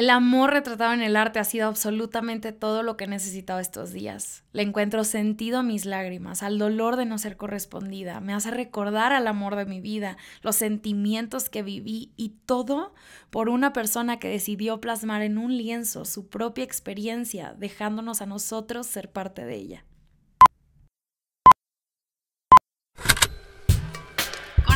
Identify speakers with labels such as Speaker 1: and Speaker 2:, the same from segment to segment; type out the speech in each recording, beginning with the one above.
Speaker 1: El amor retratado en el arte ha sido absolutamente todo lo que he necesitado estos días. Le encuentro sentido a mis lágrimas, al dolor de no ser correspondida. Me hace recordar al amor de mi vida, los sentimientos que viví y todo por una persona que decidió plasmar en un lienzo su propia experiencia, dejándonos a nosotros ser parte de ella.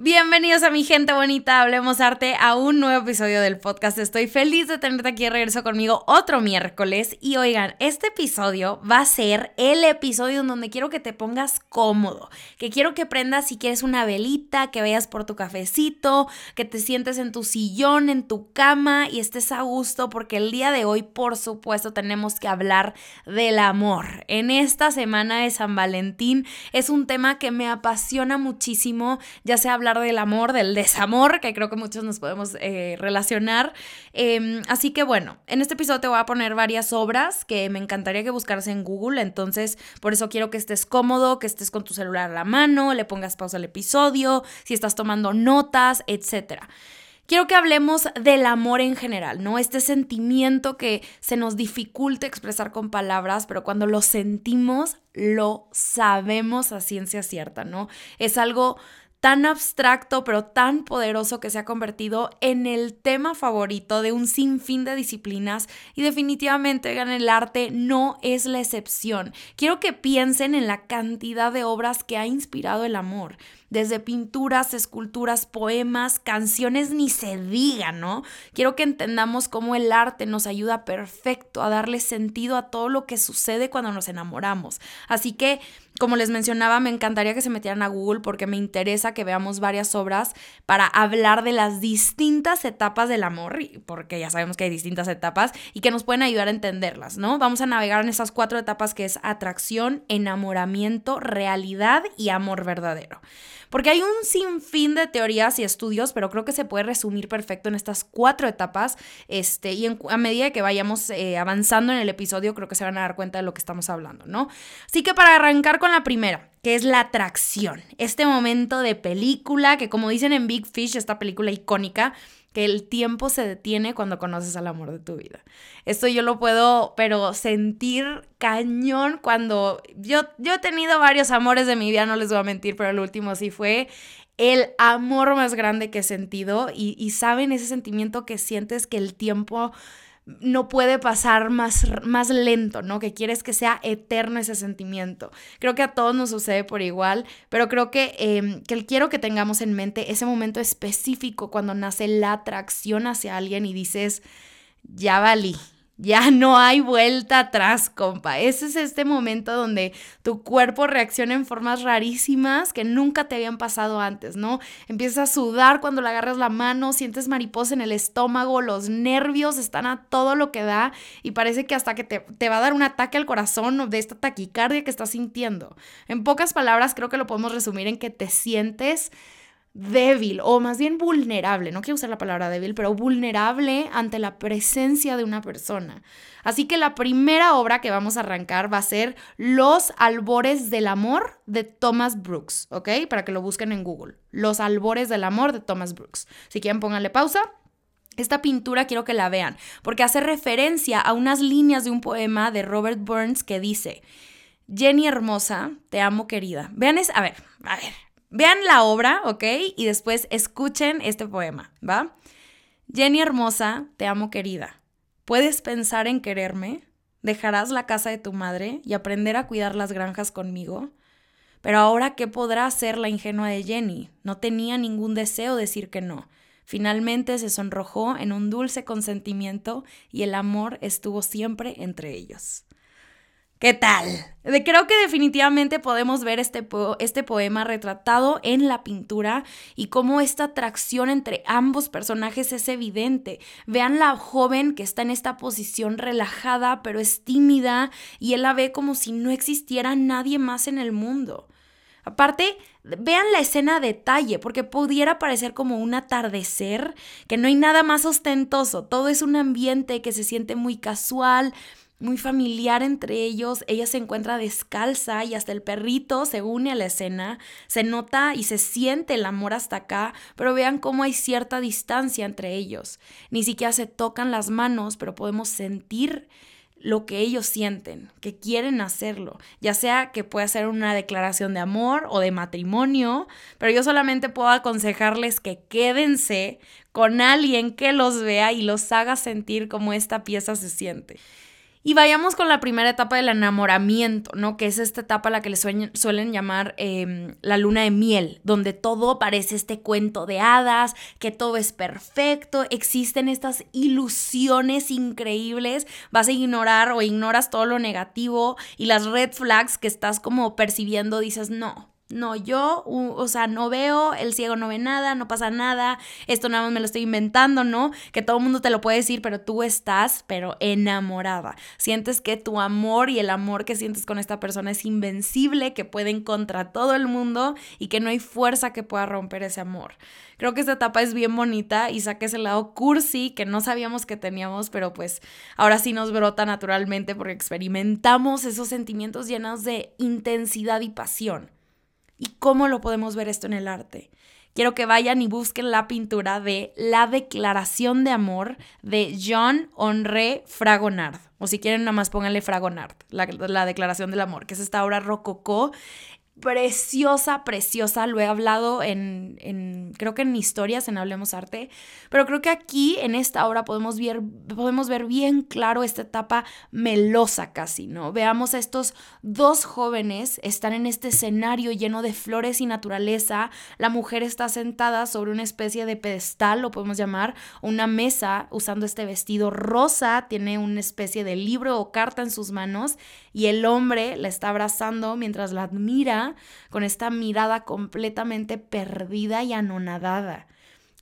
Speaker 1: Bienvenidos a mi gente bonita, Hablemos Arte, a un nuevo episodio del podcast. Estoy feliz de tenerte aquí de regreso conmigo otro miércoles. Y oigan, este episodio va a ser el episodio en donde quiero que te pongas cómodo, que quiero que prendas si quieres una velita, que vayas por tu cafecito, que te sientes en tu sillón, en tu cama y estés a gusto, porque el día de hoy, por supuesto, tenemos que hablar del amor. En esta semana de San Valentín es un tema que me apasiona muchísimo, ya sea del amor, del desamor, que creo que muchos nos podemos eh, relacionar. Em, así que bueno, en este episodio te voy a poner varias obras que me encantaría que buscaras en Google, entonces por eso quiero que estés cómodo, que estés con tu celular a la mano, le pongas pausa al episodio, si estás tomando notas, etcétera. Quiero que hablemos del amor en general, ¿no? Este sentimiento que se nos dificulta expresar con palabras, pero cuando lo sentimos, lo sabemos a ciencia cierta, ¿no? Es algo tan abstracto pero tan poderoso que se ha convertido en el tema favorito de un sinfín de disciplinas y definitivamente en el arte no es la excepción. Quiero que piensen en la cantidad de obras que ha inspirado el amor desde pinturas, esculturas, poemas, canciones, ni se diga, ¿no? Quiero que entendamos cómo el arte nos ayuda perfecto a darle sentido a todo lo que sucede cuando nos enamoramos. Así que, como les mencionaba, me encantaría que se metieran a Google porque me interesa que veamos varias obras para hablar de las distintas etapas del amor, porque ya sabemos que hay distintas etapas y que nos pueden ayudar a entenderlas, ¿no? Vamos a navegar en esas cuatro etapas que es atracción, enamoramiento, realidad y amor verdadero. Porque hay un sinfín de teorías y estudios, pero creo que se puede resumir perfecto en estas cuatro etapas. Este, y a medida que vayamos eh, avanzando en el episodio, creo que se van a dar cuenta de lo que estamos hablando, ¿no? Así que para arrancar con la primera, que es la atracción. Este momento de película, que como dicen en Big Fish, esta película icónica, que el tiempo se detiene cuando conoces al amor de tu vida. Esto yo lo puedo, pero sentir cañón cuando yo, yo he tenido varios amores de mi vida, no les voy a mentir, pero el último sí fue el amor más grande que he sentido y, y saben ese sentimiento que sientes que el tiempo no puede pasar más, más lento, ¿no? Que quieres que sea eterno ese sentimiento. Creo que a todos nos sucede por igual, pero creo que, eh, que quiero que tengamos en mente ese momento específico cuando nace la atracción hacia alguien y dices, ya valí, ya no hay vuelta atrás, compa. Ese es este momento donde tu cuerpo reacciona en formas rarísimas que nunca te habían pasado antes, ¿no? Empiezas a sudar cuando le agarras la mano, sientes mariposa en el estómago, los nervios están a todo lo que da y parece que hasta que te, te va a dar un ataque al corazón de esta taquicardia que estás sintiendo. En pocas palabras, creo que lo podemos resumir en que te sientes débil o más bien vulnerable, no quiero usar la palabra débil, pero vulnerable ante la presencia de una persona. Así que la primera obra que vamos a arrancar va a ser Los albores del amor de Thomas Brooks, ¿ok? Para que lo busquen en Google. Los albores del amor de Thomas Brooks. Si quieren, pónganle pausa. Esta pintura quiero que la vean, porque hace referencia a unas líneas de un poema de Robert Burns que dice, Jenny hermosa, te amo querida. Vean, es, a ver, a ver, Vean la obra, ¿ok? Y después escuchen este poema, ¿va? Jenny hermosa, te amo querida. ¿Puedes pensar en quererme? ¿Dejarás la casa de tu madre y aprender a cuidar las granjas conmigo? Pero ahora, ¿qué podrá hacer la ingenua de Jenny? No tenía ningún deseo decir que no. Finalmente se sonrojó en un dulce consentimiento y el amor estuvo siempre entre ellos. ¿Qué tal? Creo que definitivamente podemos ver este, este, poema retratado en la pintura y cómo esta atracción entre ambos personajes es evidente. Vean la joven que está en esta posición relajada pero es tímida y él la ve como si no existiera nadie más en el mundo. Aparte, vean la escena a detalle, porque pudiera parecer como un atardecer, que no hay nada más ostentoso, todo es un ambiente que se siente muy casual, muy familiar entre ellos. Ella se encuentra descalza y hasta el perrito se une a la escena. Se nota y se siente el amor hasta acá, pero vean cómo hay cierta distancia entre ellos. Ni siquiera se tocan las manos, pero podemos sentir lo que ellos sienten, que quieren hacerlo, ya sea que pueda ser una declaración de amor o de matrimonio, pero yo solamente puedo aconsejarles que quédense con alguien que los vea y los haga sentir como esta pieza se siente. Y vayamos con la primera etapa del enamoramiento, ¿no? Que es esta etapa a la que le suelen, llamar em, la luna de miel, donde todo parece este cuento de hadas, que todo es perfecto, existen estas ilusiones increíbles, vas a ignorar o ignoras todo lo negativo y las red flags que estás como percibiendo, dices, no, no, yo, o sea, no veo, el ciego no ve nada, no pasa nada, esto nada más me lo estoy inventando, ¿no? Que todo el mundo te lo puede decir, pero tú estás, pero enamorada. Sientes que tu amor y el amor que sientes con esta persona es invencible, que pueden contra todo el mundo y que no hay fuerza que pueda romper ese amor. Creo que esta etapa es bien bonita y saca ese lado cursi que no sabíamos que teníamos, pero pues ahora sí nos brota naturalmente porque experimentamos esos sentimientos llenos de intensidad y pasión. ¿Y cómo lo podemos ver esto en el arte? Quiero que vayan y busquen la pintura de La Declaración de Amor de John Henri Fragonard. O si quieren, nada más pónganle Fragonard, la, la Declaración del Amor, que es esta obra rococó preciosa, preciosa. Lo he hablado en, creo que en historias, en Hablemos Arte, pero creo que aquí en esta obra podemos ver, podemos ver bien claro esta etapa melosa casi, ¿no? Veamos a estos dos jóvenes, están en este escenario lleno de flores y naturaleza. La mujer está sentada sobre una especie de pedestal, lo podemos llamar, una mesa, usando este vestido rosa, tiene una especie de libro o carta en sus manos y el hombre la está abrazando mientras la admira con esta mirada completamente perdida y anonadada.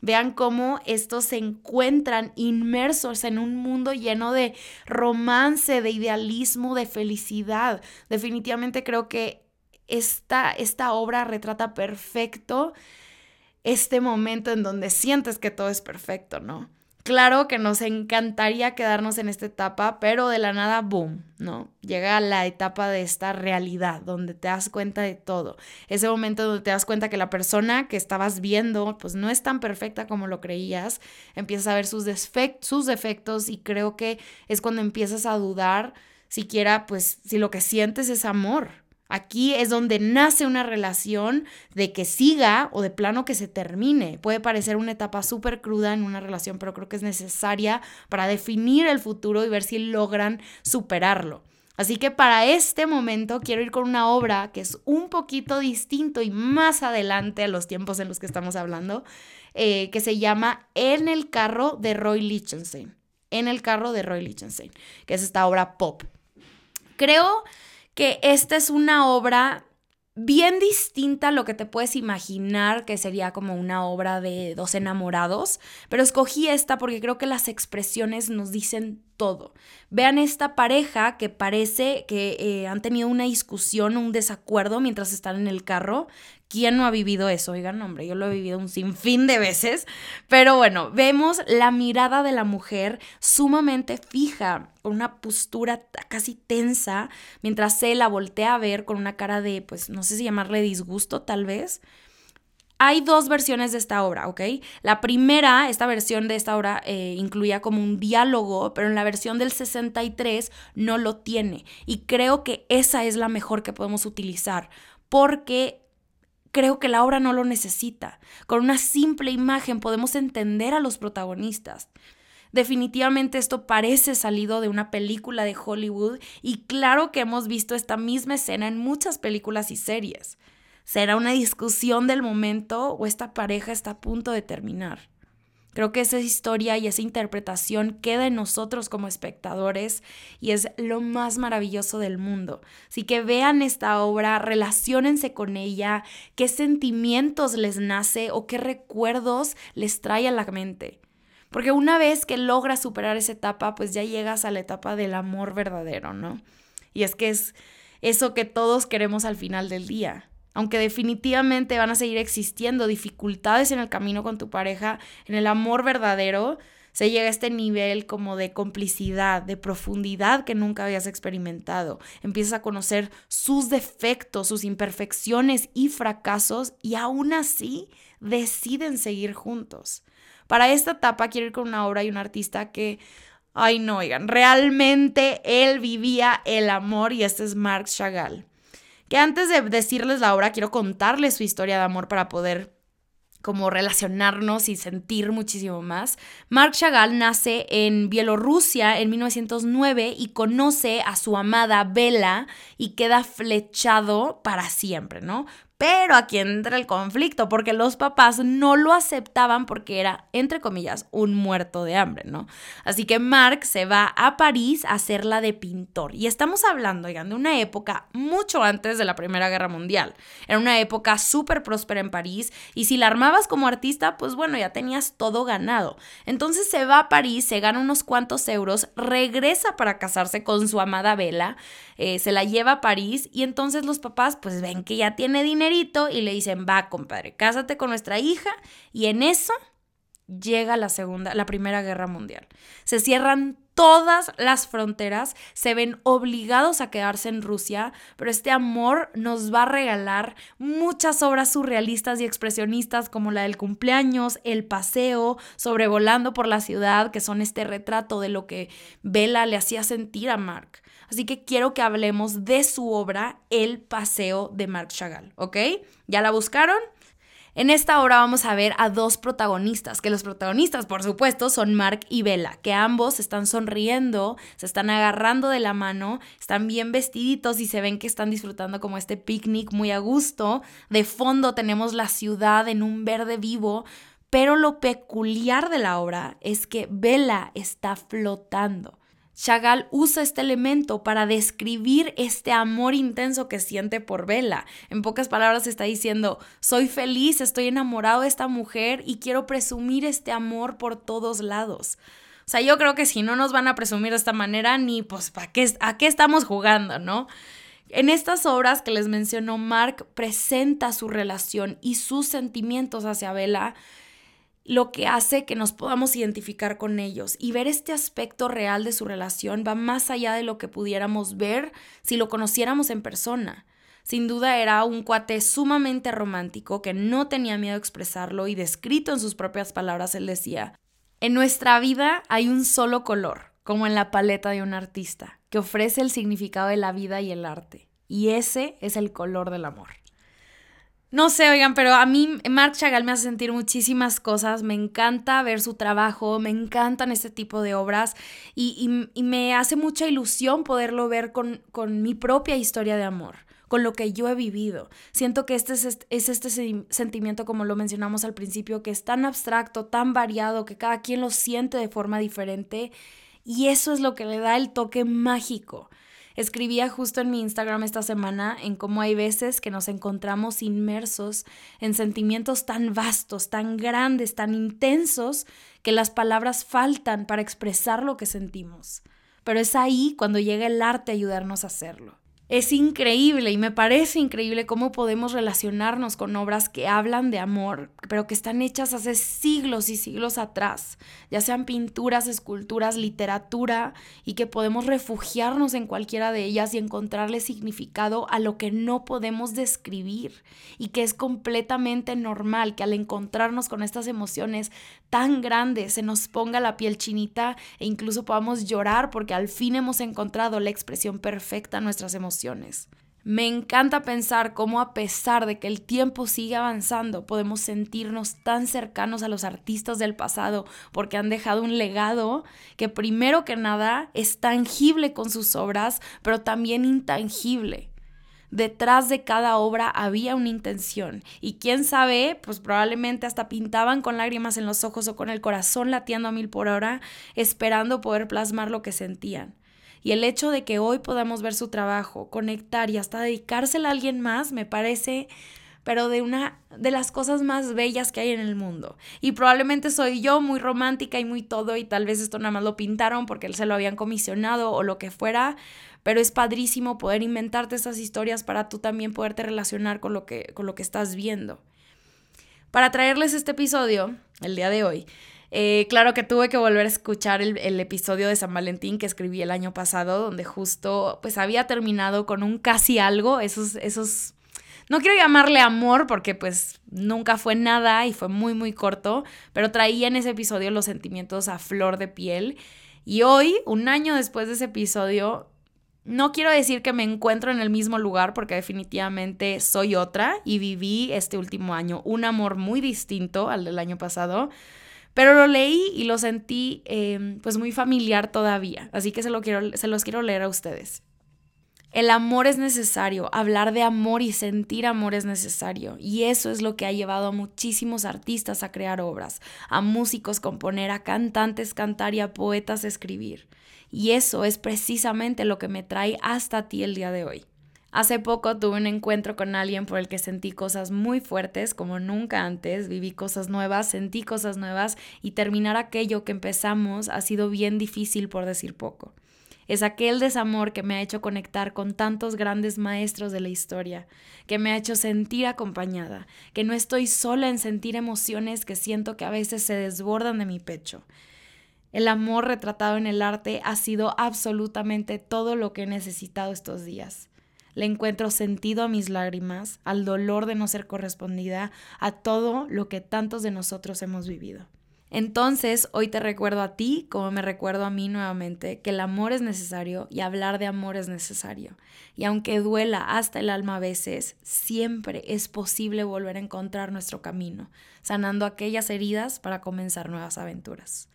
Speaker 1: Vean cómo estos se encuentran inmersos en un mundo lleno de romance, de idealismo, de felicidad. Definitivamente creo que esta, esta obra retrata perfecto este momento en donde sientes que todo es perfecto, ¿no? Claro que nos encantaría quedarnos en esta etapa, pero de la nada, boom, ¿no? Llega la etapa de esta realidad, donde te das cuenta de todo. Ese momento donde te das cuenta que la persona que estabas viendo, pues no es tan perfecta como lo creías, empiezas a ver sus, sus defectos y creo que es cuando empiezas a dudar siquiera, pues, si lo que sientes es amor, Aquí es donde nace una relación de que siga o de plano que se termine. Puede parecer una etapa súper cruda en una relación, pero creo que es necesaria para definir el futuro y ver si logran superarlo. Así que para este momento quiero ir con una obra que es un poquito distinto y más adelante a los tiempos en los que estamos hablando, eh, que se llama En el carro de Roy Lichtenstein. En el carro de Roy Lichtenstein, que es esta obra pop. Creo que esta es una obra bien distinta a lo que te puedes imaginar que sería como una obra de dos enamorados, pero escogí esta porque creo que las expresiones nos dicen todo. Vean esta pareja que parece que eh, han tenido una discusión, un desacuerdo mientras están en el carro. ¿Quién no ha vivido eso? Oigan, hombre, yo lo he vivido un sinfín de veces. Pero bueno, vemos la mirada de la mujer sumamente fija, con una postura casi tensa, mientras se la voltea a ver con una cara de, pues, no sé si llamarle disgusto tal vez. Hay dos versiones de esta obra, ¿ok? La primera, esta versión de esta obra eh, incluía como un diálogo, pero en la versión del 63 no lo tiene. Y creo que esa es la mejor que podemos utilizar, porque creo que la obra no lo necesita. Con una simple imagen podemos entender a los protagonistas. Definitivamente esto parece salido de una película de Hollywood y claro que hemos visto esta misma escena en muchas películas y series. ¿Será una discusión del momento o esta pareja está a punto de terminar? Creo que esa historia y esa interpretación queda en nosotros como espectadores y es lo más maravilloso del mundo. Así que vean esta obra, relaciónense con ella, qué sentimientos les nace o qué recuerdos les trae a la mente. Porque una vez que logras superar esa etapa, pues ya llegas a la etapa del amor verdadero, ¿no? Y es que es eso que todos queremos al final del día aunque definitivamente van a seguir existiendo dificultades en el camino con tu pareja, en el amor verdadero, se llega a este nivel como de complicidad, de profundidad que nunca habías experimentado. Empiezas a conocer sus defectos, sus imperfecciones y fracasos y aún así deciden seguir juntos. Para esta etapa quiero ir con una obra y un artista que, ay no, oigan, realmente él vivía el amor y este es Marc Chagall. Que antes de decirles la obra, quiero contarles su historia de amor para poder como relacionarnos y sentir muchísimo más. Marc Chagall nace en Bielorrusia en 1909 y conoce a su amada Bella y queda flechado para siempre, ¿no? Pero aquí entra el conflicto, porque los papás no lo aceptaban porque era, entre comillas, un muerto de hambre, ¿no? Así que Mark se va a París a hacerla de pintor. Y estamos hablando, oigan, de una época mucho antes de la Primera Guerra Mundial. Era una época súper próspera en París y si la armabas como artista, pues bueno, ya tenías todo ganado. Entonces se va a París, se gana unos cuantos euros, regresa para casarse con su amada Vela, eh, se la lleva a París y entonces los papás pues ven que ya tiene dinero y le dicen, va, compadre, cásate con nuestra hija. Y en eso llega la segunda, la primera guerra mundial. Se cierran todas las fronteras, se ven obligados a quedarse en Rusia, pero este amor nos va a regalar muchas obras surrealistas y expresionistas como la del cumpleaños, El paseo, sobrevolando por la ciudad, que son este retrato de lo que Bella le hacía sentir a Mark. Así que quiero que hablemos de su obra El Paseo de Marc Chagall, ¿ok? ¿Ya la buscaron? En esta obra vamos a ver a dos protagonistas, que los protagonistas, por supuesto, son Mark y Bella, que ambos están sonriendo, se están agarrando de la mano, están bien vestiditos y se ven que están disfrutando como este picnic muy a gusto. De fondo tenemos la ciudad en un verde vivo, pero lo peculiar de la obra es que Bella está flotando. Chagall usa este elemento para describir este amor intenso que siente por Bella. En pocas palabras está diciendo, soy feliz, estoy enamorado de esta mujer y quiero presumir este amor por todos lados. O sea, yo creo que si no nos van a presumir de esta manera, ni pues, ¿para qué, ¿a qué estamos jugando, no? En estas obras que les mencionó, Mark presenta su relación y sus sentimientos hacia Bella lo que hace que nos podamos identificar con ellos y ver este aspecto real de su relación va más allá de lo que pudiéramos ver si lo conociéramos en persona. Sin duda era un cuate sumamente romántico que no tenía miedo a expresarlo y descrito en sus propias palabras él decía, en nuestra vida hay un solo color, como en la paleta de un artista, que ofrece el significado de la vida y el arte, y ese es el color del amor. No sé, oigan, pero a mí Marc Chagall me hace sentir muchísimas cosas. Me encanta ver su trabajo, me encantan este tipo de obras y, me hace mucha ilusión poderlo ver con, con, mi propia historia de amor, con lo que yo he vivido. Siento que este es, es este sentimiento, como lo mencionamos al principio, que es tan abstracto, tan variado, que cada quien lo siente de forma diferente y eso es lo que le da el toque mágico. Escribía justo en mi Instagram esta semana en cómo hay veces que nos encontramos inmersos en sentimientos tan vastos, tan grandes, tan intensos, que las palabras faltan para expresar lo que sentimos. Pero es ahí cuando llega el arte a ayudarnos a hacerlo. Es increíble y me parece increíble cómo podemos relacionarnos con obras que hablan de amor, pero que están hechas hace siglos y siglos atrás, ya sean pinturas, esculturas, literatura, y que podemos refugiarnos en cualquiera de ellas y encontrarle significado a lo que no podemos describir, y que es completamente normal que al encontrarnos con estas emociones tan grandes se nos ponga la piel chinita e incluso podamos llorar porque al fin hemos encontrado la expresión perfecta a nuestras emociones me encanta pensar cómo a pesar de que el tiempo sigue avanzando, podemos sentirnos tan cercanos a los artistas del pasado porque han dejado un legado que primero que nada es tangible con sus obras, pero también intangible. Detrás de cada obra había una intención y quién sabe, pues probablemente hasta pintaban con lágrimas en los ojos o con el corazón latiendo a mil por hora, esperando poder plasmar lo que sentían. Y el hecho de que hoy podamos ver su trabajo, conectar y hasta dedicársela a alguien más, me parece pero de una de las cosas más bellas que hay en el mundo. Y probablemente soy yo muy romántica y muy todo y tal vez esto nada más lo pintaron porque él se lo habían comisionado o lo que fuera, pero es padrísimo poder inventarte esas historias para tú también poderte relacionar con lo que con lo que estás viendo. Para traerles este episodio el día de hoy, Eh, claro que tuve que volver a escuchar el, el, episodio de San Valentín que escribí el año pasado, donde justo pues había terminado con un casi algo, esos, esos, no quiero llamarle amor porque pues nunca fue nada y fue muy muy corto, pero traía en ese episodio los sentimientos a flor de piel. Y hoy, un año después de ese episodio, no quiero decir que me encuentro en el mismo lugar porque definitivamente soy otra y viví este último año un amor muy distinto al del año pasado, pero lo leí y lo sentí em, pues muy familiar todavía, así que se, lo quiero, se los quiero leer a ustedes. El amor es necesario, hablar de amor y sentir amor es necesario. Y eso es lo que ha llevado a muchísimos artistas a crear obras, a músicos componer, a cantantes cantar y a poetas escribir. Y eso es precisamente lo que me trae hasta ti el día de hoy. Hace poco tuve un encuentro con alguien por el que sentí cosas muy fuertes como nunca antes, viví cosas nuevas, sentí cosas nuevas y terminar aquello que empezamos ha sido bien difícil por decir poco. Es aquel desamor que me ha hecho conectar con tantos grandes maestros de la historia, que me ha hecho sentir acompañada, que no estoy sola en sentir emociones que siento que a veces se desbordan de mi pecho, el amor retratado en el arte ha sido absolutamente todo lo que he necesitado estos días. Le encuentro sentido a mis lágrimas, al dolor de no ser correspondida, a todo lo que tantos de nosotros hemos vivido. Entonces, hoy te recuerdo a ti, como me recuerdo a mí nuevamente, que el amor es necesario y hablar de amor es necesario. Y aunque duela hasta el alma a veces, siempre es posible volver a encontrar nuestro camino, sanando aquellas heridas para comenzar nuevas aventuras.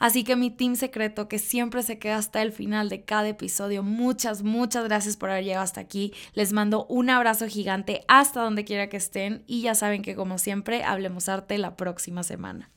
Speaker 1: Así que mi team secreto que siempre se queda hasta el final de cada episodio, muchas, muchas gracias por haber llegado hasta aquí. Les mando un abrazo gigante hasta donde quiera que estén y ya saben que como siempre, hablemos arte la próxima semana.